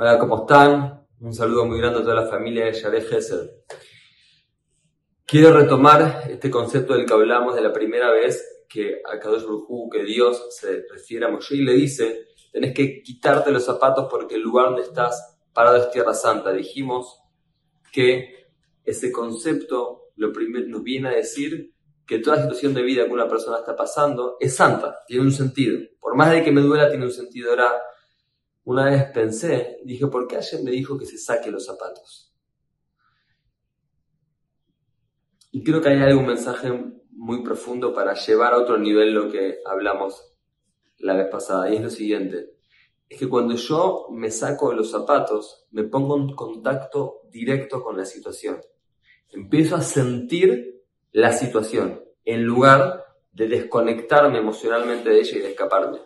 Hola, ¿cómo están? Un saludo muy grande a toda la familia de Yareh Gesed. Quiero retomar este concepto del que hablamos de la primera vez que a Kadosh Baruj que Dios se refiere a Moshe y le dice, tenés que quitarte los zapatos porque el lugar donde estás parado es Tierra Santa. Dijimos que ese concepto lo nos viene a decir que toda situación de vida que una persona está pasando es santa, tiene un sentido. Por más de que me duela, tiene un sentido. Ahora, una vez pensé, dije, ¿por qué ayer me dijo que se saque los zapatos? Y creo que hay algún mensaje muy profundo para llevar a otro nivel lo que hablamos la vez pasada. Y es lo siguiente. Es que cuando yo me saco los zapatos, me pongo en contacto directo con la situación. Empiezo a sentir la situación en lugar de desconectarme emocionalmente de ella y de escaparme.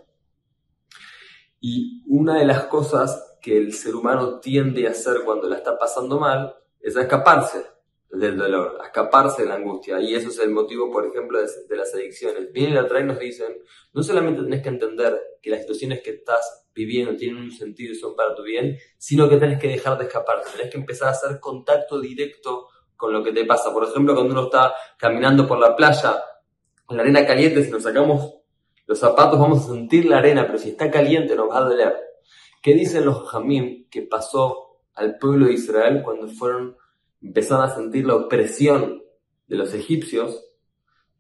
Y una de las cosas que el ser humano tiende a hacer cuando la está pasando mal es escaparse del dolor, escaparse de la angustia. Y eso es el motivo, por ejemplo, de, las adicciones. Vienen la y nos dicen, no solamente tenés que entender que las situaciones que estás viviendo tienen un sentido y son para tu bien, sino que tenés que dejar de escaparte, tenés que empezar a hacer contacto directo con lo que te pasa. Por ejemplo, cuando uno está caminando por la playa, en la arena caliente, si nos sacamos los zapatos vamos a sentir la arena, pero si está caliente nos va a doler. ¿Qué dicen los jamim que pasó al pueblo de Israel cuando fueron, empezaron a sentir la opresión de los egipcios?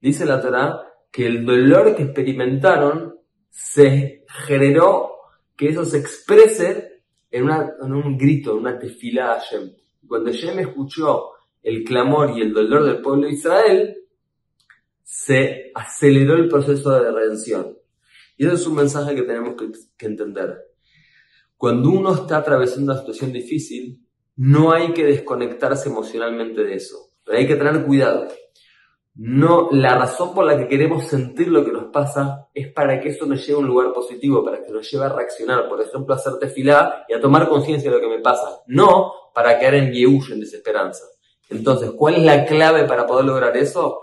Dice la Torah que el dolor que experimentaron se generó que eso se exprese en, un grito, en una tefilá a Hashem. Cuando Hashem escuchó el clamor y el dolor del pueblo de Israel, se aceleró el proceso de redención. Y ese es un mensaje que tenemos que, entender. Cuando uno está atravesando una situación difícil, no hay que desconectarse emocionalmente de eso, pero hay que tener cuidado. No, la razón por la que queremos sentir lo que nos pasa es para que eso nos lleve a un lugar positivo, para que nos lleve a reaccionar, por ejemplo, a hacerte filar y a tomar conciencia de lo que me pasa, no para caer en yehush, en desesperanza. Entonces, ¿cuál es la clave para poder lograr eso?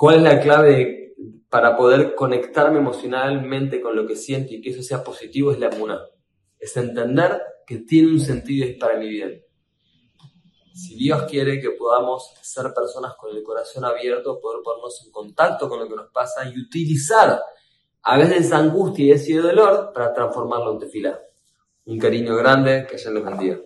¿Cuál es la clave para poder conectarme emocionalmente con lo que siento y que eso sea positivo? Es la muna. Es entender que tiene un sentido y es para mi bien. Si Dios quiere que podamos ser personas con el corazón abierto, poder ponernos en contacto con lo que nos pasa y utilizar a veces esa angustia y ese dolor para transformarlo en tefila. Un cariño grande, que haya los bendiga.